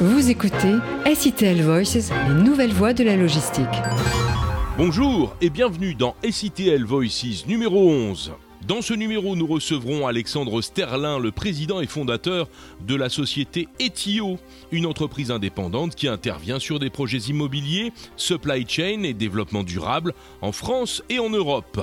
Vous écoutez SITL Voices, les nouvelles voies de la logistique. Bonjour et bienvenue dans SITL Voices numéro 11. Dans ce numéro, nous recevrons Alexandre Sterlin, le président et fondateur de la société Etio, une entreprise indépendante qui intervient sur des projets immobiliers, supply chain et développement durable en France et en Europe.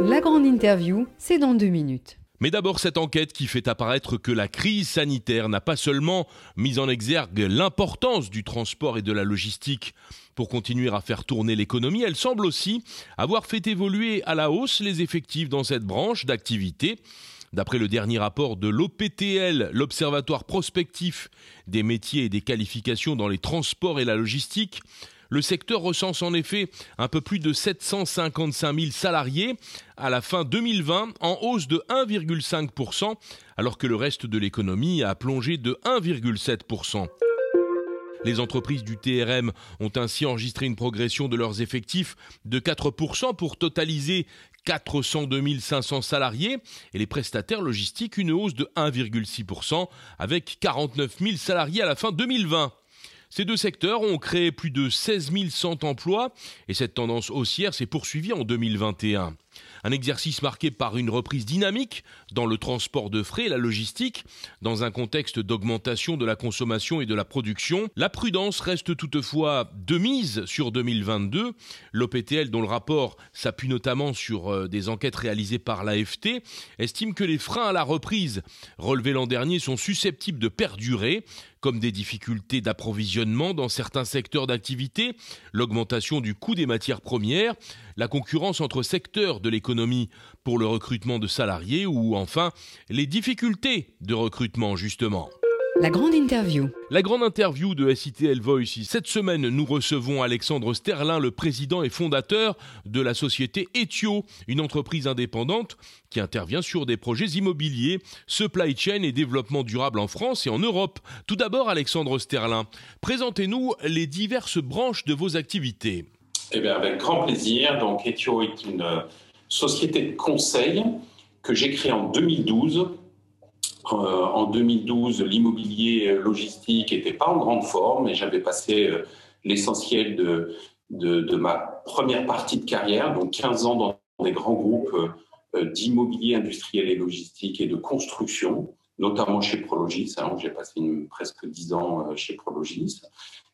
La grande interview, c'est dans deux minutes. Mais d'abord cette enquête qui fait apparaître que la crise sanitaire n'a pas seulement mis en exergue l'importance du transport et de la logistique pour continuer à faire tourner l'économie, elle semble aussi avoir fait évoluer à la hausse les effectifs dans cette branche d'activité. D'après le dernier rapport de l'OPTL, l'Observatoire prospectif des métiers et des qualifications dans les transports et la logistique, le secteur recense en effet un peu plus de 755 000 salariés à la fin 2020, en hausse de 1,5%, alors que le reste de l'économie a plongé de 1,7%. Les entreprises du TRM ont ainsi enregistré une progression de leurs effectifs de 4% pour totaliser 402 500 salariés et les prestataires logistiques une hausse de 1,6% avec 49 000 salariés à la fin 2020. Ces deux secteurs ont créé plus de 16 100 emplois et cette tendance haussière s'est poursuivie en 2021. Un exercice marqué par une reprise dynamique dans le transport de frais et la logistique, dans un contexte d'augmentation de la consommation et de la production. La prudence reste toutefois de mise sur 2022. L'OPTL, dont le rapport s'appuie notamment sur euh, des enquêtes réalisées par l'AFT, estime que les freins à la reprise relevés l'an dernier sont susceptibles de perdurer, comme des difficultés d'approvisionnement dans certains secteurs d'activité, l'augmentation du coût des matières premières, la concurrence entre secteurs de l'économie pour le recrutement de salariés ou enfin les difficultés de recrutement justement. La grande interview. La grande interview de SITL Voice. Cette semaine, nous recevons Alexandre Sterlin, le président et fondateur de la société Etio, une entreprise indépendante qui intervient sur des projets immobiliers, supply chain et développement durable en France et en Europe. Tout d'abord, Alexandre Sterlin, présentez-nous les diverses branches de vos activités. Eh bien, avec grand plaisir. Donc, Etio est une société de conseil que j'ai créée en 2012 euh, en 2012, l'immobilier logistique n'était pas en grande forme et j'avais passé euh, l'essentiel de, de, ma première partie de carrière, donc 15 ans dans des grands groupes euh, d'immobilier industriel et logistique et de construction, notamment chez Prologis. Hein, j'ai passé presque 10 ans chez Prologis.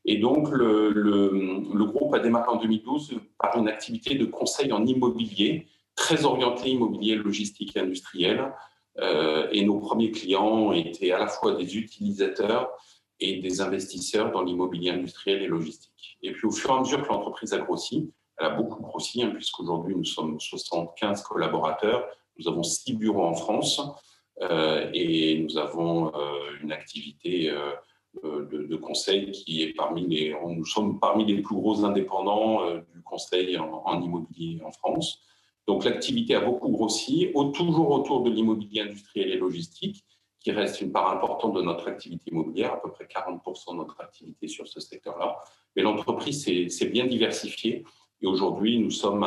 Et donc, le, groupe a démarré en 2012 par une activité de conseil en immobilier, très orientée immobilier logistique et industriel, euh, et nos premiers clients étaient à la fois des utilisateurs et des investisseurs dans l'immobilier industriel et logistique. Et puis au fur et à mesure que l'entreprise a grossi, elle a beaucoup grossi, hein, puisqu'aujourd'hui nous sommes 75 collaborateurs, nous avons six bureaux en France euh, et nous avons euh, une activité de, de, conseil qui est parmi les, nous sommes parmi les plus gros indépendants euh, du conseil en, immobilier en France. Donc l'activité a beaucoup grossi, toujours autour de l'immobilier industriel et logistique, qui reste une part importante de notre activité immobilière, à peu près 40% de notre activité sur ce secteur-là. Mais l'entreprise s'est bien diversifiée et aujourd'hui, nous sommes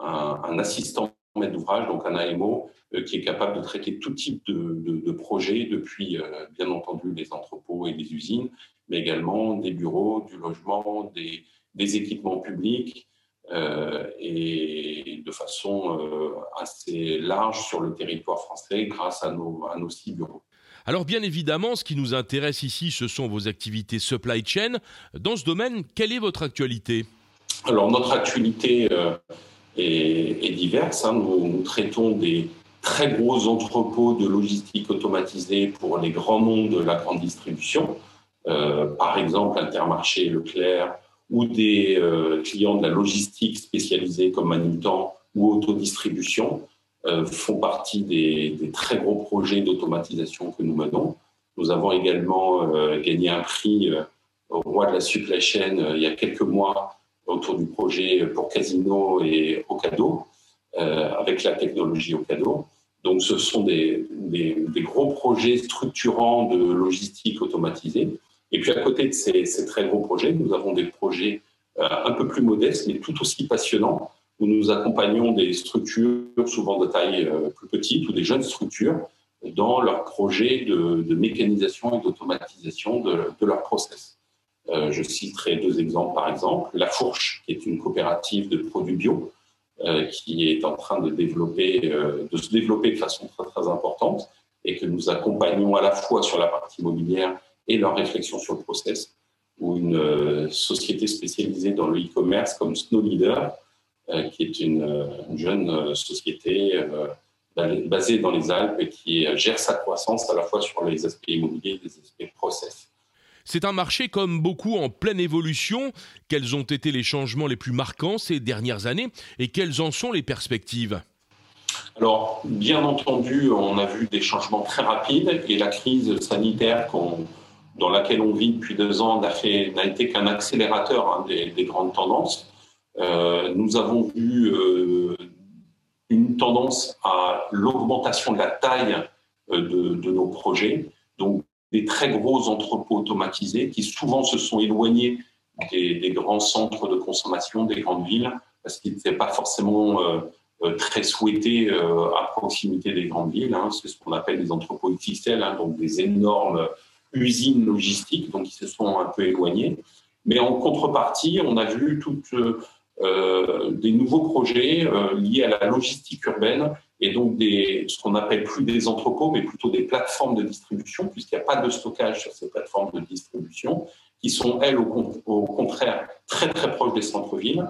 un, assistant maître d'ouvrage, donc un AMO, euh, qui est capable de traiter tout type de, de, de projets, depuis euh, bien entendu les entrepôts et les usines, mais également des bureaux, du logement, des, des équipements publics, euh, et de façon euh, assez large sur le territoire français grâce à nos, à nos six bureaux. Alors bien évidemment, ce qui nous intéresse ici, ce sont vos activités supply chain. Dans ce domaine, quelle est votre actualité? Alors notre actualité euh, est, est, diverse. Hein. Nous, traitons des très gros entrepôts de logistique automatisée pour les grands noms de la grande distribution. Euh, par exemple, Intermarché, Leclerc, ou des euh, clients de la logistique spécialisée comme Manutan ou autodistribution euh, font partie des, des, très gros projets d'automatisation que nous menons. Nous avons également euh, gagné un prix au roi de la supply chain il y a quelques mois autour du projet pour Casino et Ocado, euh, avec la technologie Ocado. Donc ce sont des, des, gros projets structurants de logistique automatisée et puis à côté de ces, ces très gros projets, nous avons des projets euh, un peu plus modestes, mais tout aussi passionnants, où nous accompagnons des structures souvent de taille euh, plus petite ou des jeunes structures dans leurs projets de, mécanisation et d'automatisation de, de leurs process. Euh, je citerai deux exemples, par exemple. La Fourche, qui est une coopérative de produits bio, euh, qui est en train de, développer, euh, de se développer de façon très, très importante et que nous accompagnons à la fois sur la partie immobilière et leur réflexion sur le process, ou une société spécialisée dans le e-commerce comme Snow Leader, qui est une, une jeune société basée dans les Alpes et qui gère sa croissance à la fois sur les aspects immobiliers et les aspects process. C'est un marché comme beaucoup en pleine évolution. Quels ont été les changements les plus marquants ces dernières années et quelles en sont les perspectives? Alors, bien entendu, on a vu des changements très rapides et la crise sanitaire dans laquelle on vit depuis deux ans n'a été qu'un accélérateur hein, des, grandes tendances. Euh, nous avons vu euh, une tendance à l'augmentation de la taille euh, de, de, nos projets. Donc, des très gros entrepôts automatisés qui souvent se sont éloignés des, grands centres de consommation des grandes villes parce qu'ils n'étaient pas forcément euh, euh, très souhaités euh, à proximité des grandes villes. Hein. C'est ce qu'on appelle des entrepôts XXL, hein, donc des énormes usines logistiques, donc ils se sont un peu éloignés. Mais en contrepartie, on a vu toutes des nouveaux projets liés à la logistique urbaine et donc des, ce qu'on appelle plus des entrepôts, mais plutôt des plateformes de distribution, puisqu'il n'y a pas de stockage sur ces plateformes de distribution, qui sont, elles, au, contraire, très très proches des centres-villes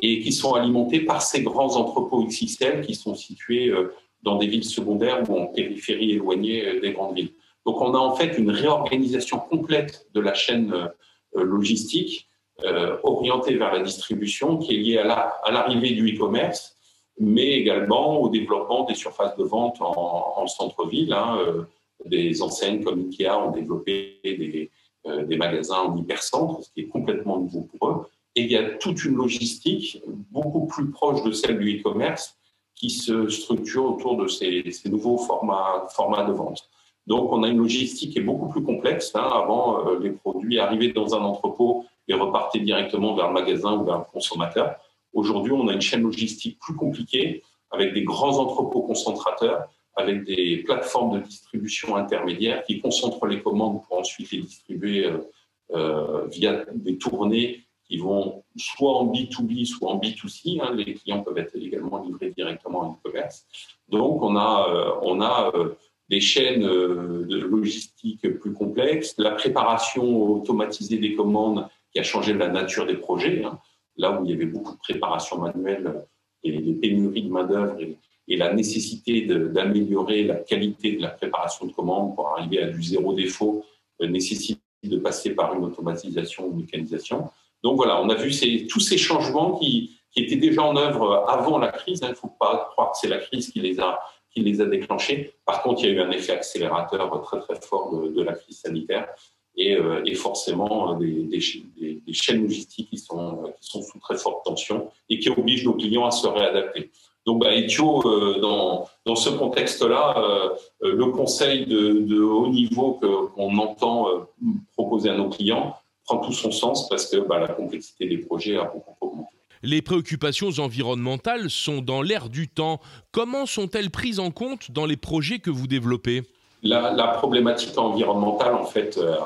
et qui sont alimentées par ces grands entrepôts XXL qui sont situés euh, dans des villes secondaires ou en périphérie éloignée euh, des grandes villes. Donc on a en fait une réorganisation complète de la chaîne euh, logistique orientée vers la distribution qui est liée à l'arrivée du e-commerce mais également au développement des surfaces de vente en, centre-ville. Hein, euh, des enseignes comme Ikea ont développé des, euh, des magasins en hypercentre, ce qui est complètement nouveau pour eux. Et il y a toute une logistique beaucoup plus proche de celle du e-commerce qui se structure autour de ces, nouveaux formats, formats de vente. Donc, on a une logistique qui est beaucoup plus complexe. Hein. Avant, euh, les produits arrivaient dans un entrepôt et repartaient directement vers le magasin ou vers le consommateur. Aujourd'hui, on a une chaîne logistique plus compliquée avec des grands entrepôts concentrateurs, avec des plateformes de distribution intermédiaires qui concentrent les commandes pour ensuite les distribuer euh, euh, via des tournées qui vont soit en B2B, soit en B2C. Hein. Les clients peuvent être également livrés directement en e-commerce. Donc, on a, euh, des chaînes de logistique plus complexes, la préparation automatisée des commandes qui a changé la nature des projets. Hein là où il y avait beaucoup de préparation manuelle et les pénuries de main-d'œuvre et, la nécessité d'améliorer la qualité de la préparation de commandes pour arriver à du zéro défaut, euh, nécessite de passer par une automatisation ou une mécanisation. Donc voilà, on a vu tous ces changements qui, étaient déjà en œuvre avant la crise. Il ne faut pas croire que c'est la crise qui les, a, déclenchés. Par contre, il y a eu un effet accélérateur très très fort de la crise sanitaire et, euh, et forcément euh, des, chaînes logistiques qui sont, euh, qui sont sous très forte tension et qui obligent nos clients à se réadapter. Donc, bah, Etio, dans, dans ce contexte-là, le conseil de, de haut niveau qu'on entend proposer à nos clients prend tout son sens parce que bah, la complexité des projets a beaucoup augmenté. Les préoccupations environnementales sont dans l'air du temps. Comment sont-elles prises en compte dans les projets que vous développez? La, problématique environnementale, en fait, euh,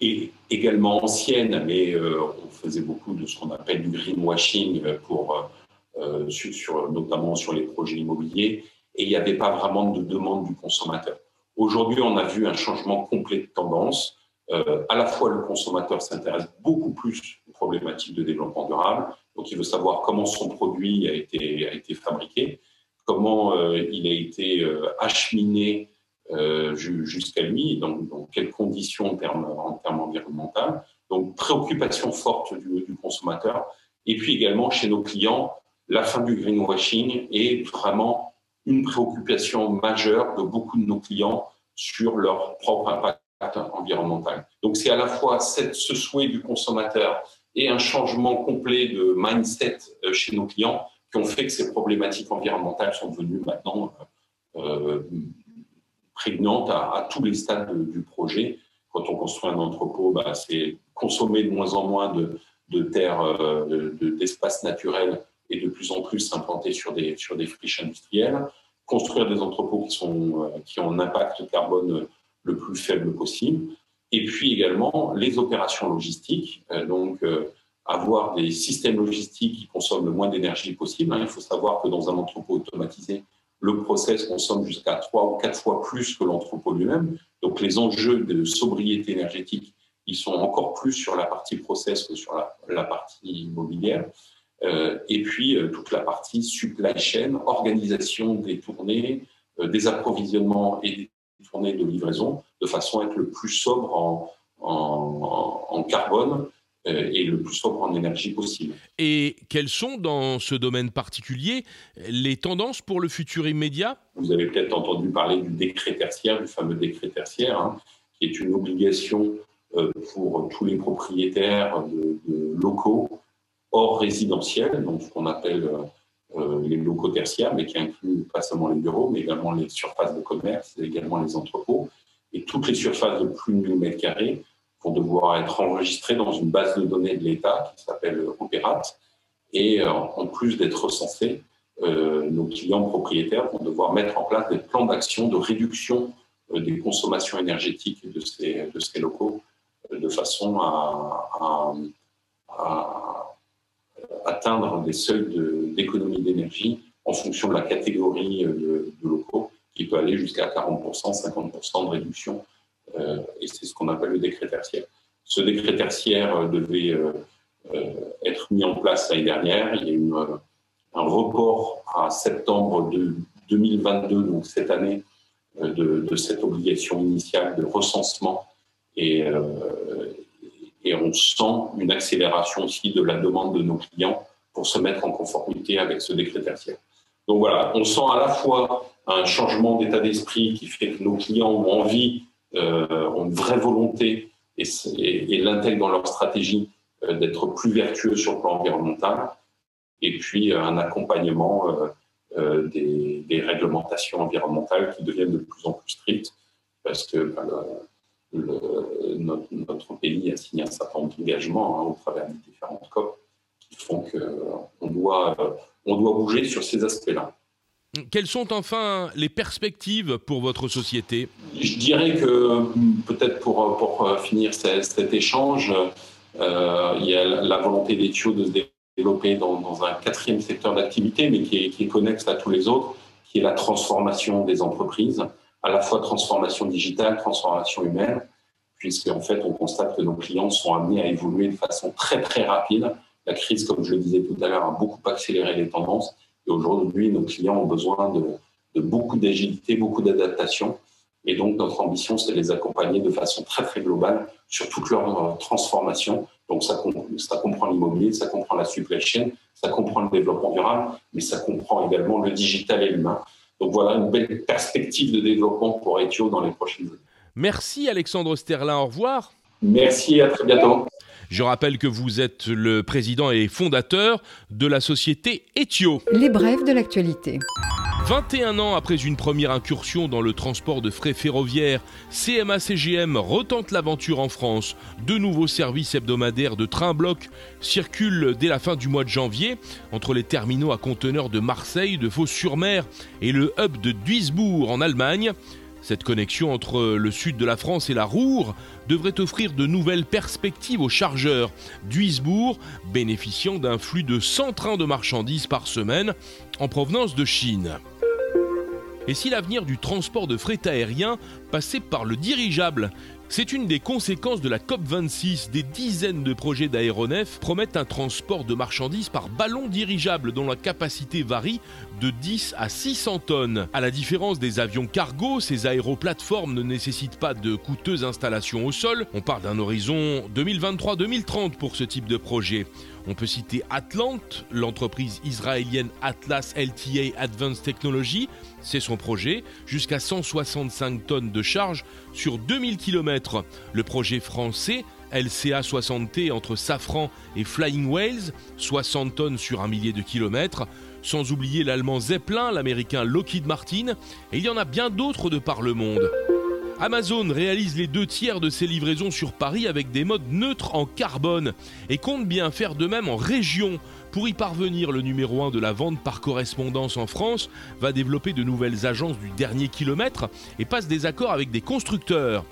est également ancienne, mais euh, on faisait beaucoup de ce qu'on appelle du greenwashing, pour, euh, notamment sur les projets immobiliers, et il n'y avait pas vraiment de demande du consommateur. Aujourd'hui, on a vu un changement complet de tendance. à la fois, le consommateur s'intéresse beaucoup plus aux problématiques de développement durable, donc il veut savoir comment son produit a été, fabriqué, comment il a été acheminé euh, jusqu'à lui, dans, quelles conditions en termes, en termes environnementaux. Donc, préoccupation forte du, consommateur. Et puis également, chez nos clients, la fin du greenwashing est vraiment une préoccupation majeure de beaucoup de nos clients sur leur propre impact environnemental. Donc, c'est à la fois ce souhait du consommateur et un changement complet de mindset euh, chez nos clients qui ont fait que ces problématiques environnementales sont devenues maintenant euh, prégnante à, tous les stades du projet. Quand on construit un entrepôt, bah, c'est consommer de moins en moins de, de terres, euh, d'espaces naturels et de plus en plus s'implanter sur des, sur des friches industrielles. construire des entrepôts qui, sont, qui ont un impact carbone le plus faible possible. Et puis également les opérations logistiques, donc avoir des systèmes logistiques qui consomment le moins d'énergie possible. Hein. Il faut savoir que dans un entrepôt automatisé, le process consomme jusqu'à trois ou quatre fois plus que l'entrepôt lui-même. Donc les enjeux de sobriété énergétique, ils sont encore plus sur la partie process que sur la, partie immobilière. Euh, et puis euh, toute la partie supply chain, organisation des tournées, euh, des approvisionnements et des tournées de livraison, de façon à être le plus sobre en, carbone et le plus sobre en énergie possible. Et quelles sont, dans ce domaine particulier, les tendances pour le futur immédiat? Vous avez peut-être entendu parler du décret tertiaire, du fameux décret tertiaire, hein, qui est une obligation euh, pour tous les propriétaires de, locaux hors résidentiels, donc ce qu'on appelle euh, les locaux tertiaires, mais qui inclut pas seulement les bureaux, mais également les surfaces de commerce, également les entrepôts, et toutes les surfaces de plus de 1000 m2 vont devoir être enregistrés dans une base de données de l'État qui s'appelle Opérate. Et euh, en plus d'être recensés, euh, nos clients propriétaires vont devoir mettre en place des plans d'action de réduction euh, des consommations énergétiques de ces, de ces locaux de façon à, atteindre des seuils d'économie d'énergie en fonction de la catégorie de, locaux qui peut aller jusqu'à 40%, 50% de réduction euh, et c'est ce qu'on appelle le décret tertiaire. Ce décret tertiaire euh, devait euh, être mis en place l'année dernière. Il y a eu un report à septembre de 2022, donc cette année, de, cette obligation initiale de recensement. Et, on sent une accélération aussi de la demande de nos clients pour se mettre en conformité avec ce décret tertiaire. Donc voilà, on sent à la fois un changement d'état d'esprit qui fait que nos clients ont envie euh, ont une vraie volonté et, l'intègrent dans leur stratégie euh, d'être plus vertueux sur le plan environnemental, et puis euh, un accompagnement des, réglementations environnementales qui deviennent de plus en plus strictes, parce que ben, notre, pays a signé un certain nombre d'engagements hein, au travers des différentes COP qui font qu'on doit, doit bouger sur ces aspects-là. Quelles sont enfin les perspectives pour votre société? Je dirais que peut-être pour, pour finir cet, échange, euh, il y a la volonté tuyaux de se développer dans, un quatrième secteur d'activité, mais qui est, qui est, connexe à tous les autres, qui est la transformation des entreprises, à la fois transformation digitale, transformation humaine, puisqu'en fait on constate que nos clients sont amenés à évoluer de façon très très rapide. La crise, comme je le disais tout à l'heure, a beaucoup accéléré les tendances et aujourd'hui, nos clients ont besoin de, beaucoup d'agilité, beaucoup d'adaptation. Et donc, notre ambition, c'est de les accompagner de façon très, très globale sur toute leur euh, transformation. Donc, ça, ça comprend l'immobilier, ça comprend la supply chain, ça comprend le développement durable, mais ça comprend également le digital et l'humain. Donc, voilà une belle perspective de développement pour Etio dans les prochaines années. Merci Alexandre Sterlin, au revoir. Merci, à très bientôt. Je rappelle que vous êtes le président et fondateur de la société Etio. Les brèves de l'actualité. 21 ans après une première incursion dans le transport de frais ferroviaires, CMA-CGM retente l'aventure en France. De nouveaux services hebdomadaires de train-bloc circulent dès la fin du mois de janvier entre les terminaux à conteneurs de Marseille, de Fos-sur-Mer et le hub de Duisbourg en Allemagne. Cette connexion entre le sud de la France et la Roure devrait offrir de nouvelles perspectives aux chargeurs. Duisbourg bénéficiant d'un flux de 100 trains de marchandises par semaine en provenance de Chine. Et si l'avenir du transport de fret aérien passait par le dirigeable c'est une des conséquences de la COP26. Des dizaines de projets d'aéronefs promettent un transport de marchandises par ballon dirigeable dont la capacité varie de 10 à 600 tonnes. À la différence des avions cargo, ces aéroplateformes ne nécessitent pas de coûteuses installations au sol. On parle d'un horizon 2023-2030 pour ce type de projet. On peut citer Atlant, l'entreprise israélienne Atlas LTA Advanced Technology, c'est son projet, jusqu'à 165 tonnes de charge sur 2000 km. Le projet français LCA 60T entre Safran et Flying Whales, 60 tonnes sur un millier de kilomètres, sans oublier l'allemand Zeppelin, l'américain Lockheed Martin, et il y en a bien d'autres de par le monde. Amazon réalise les deux tiers de ses livraisons sur Paris avec des modes neutres en carbone et compte bien faire de même en région. Pour y parvenir, le numéro 1 de la vente par correspondance en France va développer de nouvelles agences du dernier kilomètre et passe des accords avec des constructeurs.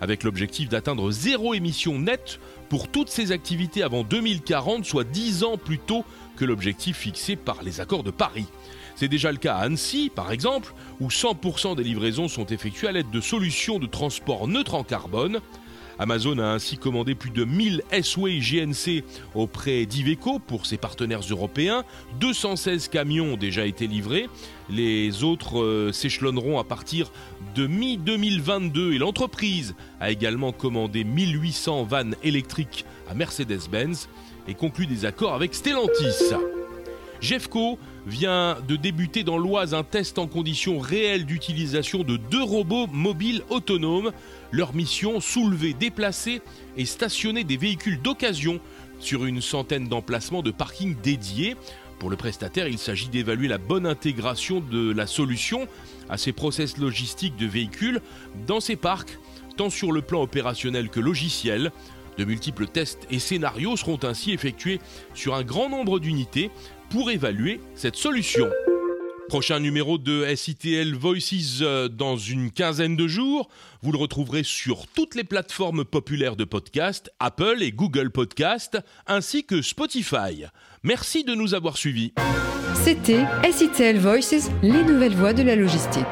Avec l'objectif d'atteindre zéro émission nette pour toutes ces activités avant 2040, soit 10 ans plus tôt que l'objectif fixé par les accords de Paris. C'est déjà le cas à Annecy, par exemple, où 100% des livraisons sont effectuées à l'aide de solutions de transport neutres en carbone. Amazon a ainsi commandé plus de 1000 S-Way GNC auprès d'Iveco pour ses partenaires européens. 216 camions ont déjà été livrés. Les autres euh, s'échelonneront à partir de mi-2022 et l'entreprise a également commandé 1800 vannes électriques à Mercedes-Benz et conclu des accords avec Stellantis. Jeffco vient de débuter dans l'Oise un test en conditions réelles d'utilisation de deux robots mobiles autonomes. Leur mission, soulever, déplacer et stationner des véhicules d'occasion sur une centaine d'emplacements de parking dédiés. Pour le prestataire, il s'agit d'évaluer la bonne intégration de la solution à ses process logistiques de véhicules dans ses parcs, tant sur le plan opérationnel que logiciel. De multiples tests et scénarios seront ainsi effectués sur un grand nombre d'unités pour évaluer cette solution. Prochain numéro de SITL Voices euh, dans une quinzaine de jours. Vous le retrouverez sur toutes les plateformes populaires de podcast, Apple et Google Podcast, ainsi que Spotify. Merci de nous avoir suivis. C'était SITL Voices, les nouvelles voies de la logistique.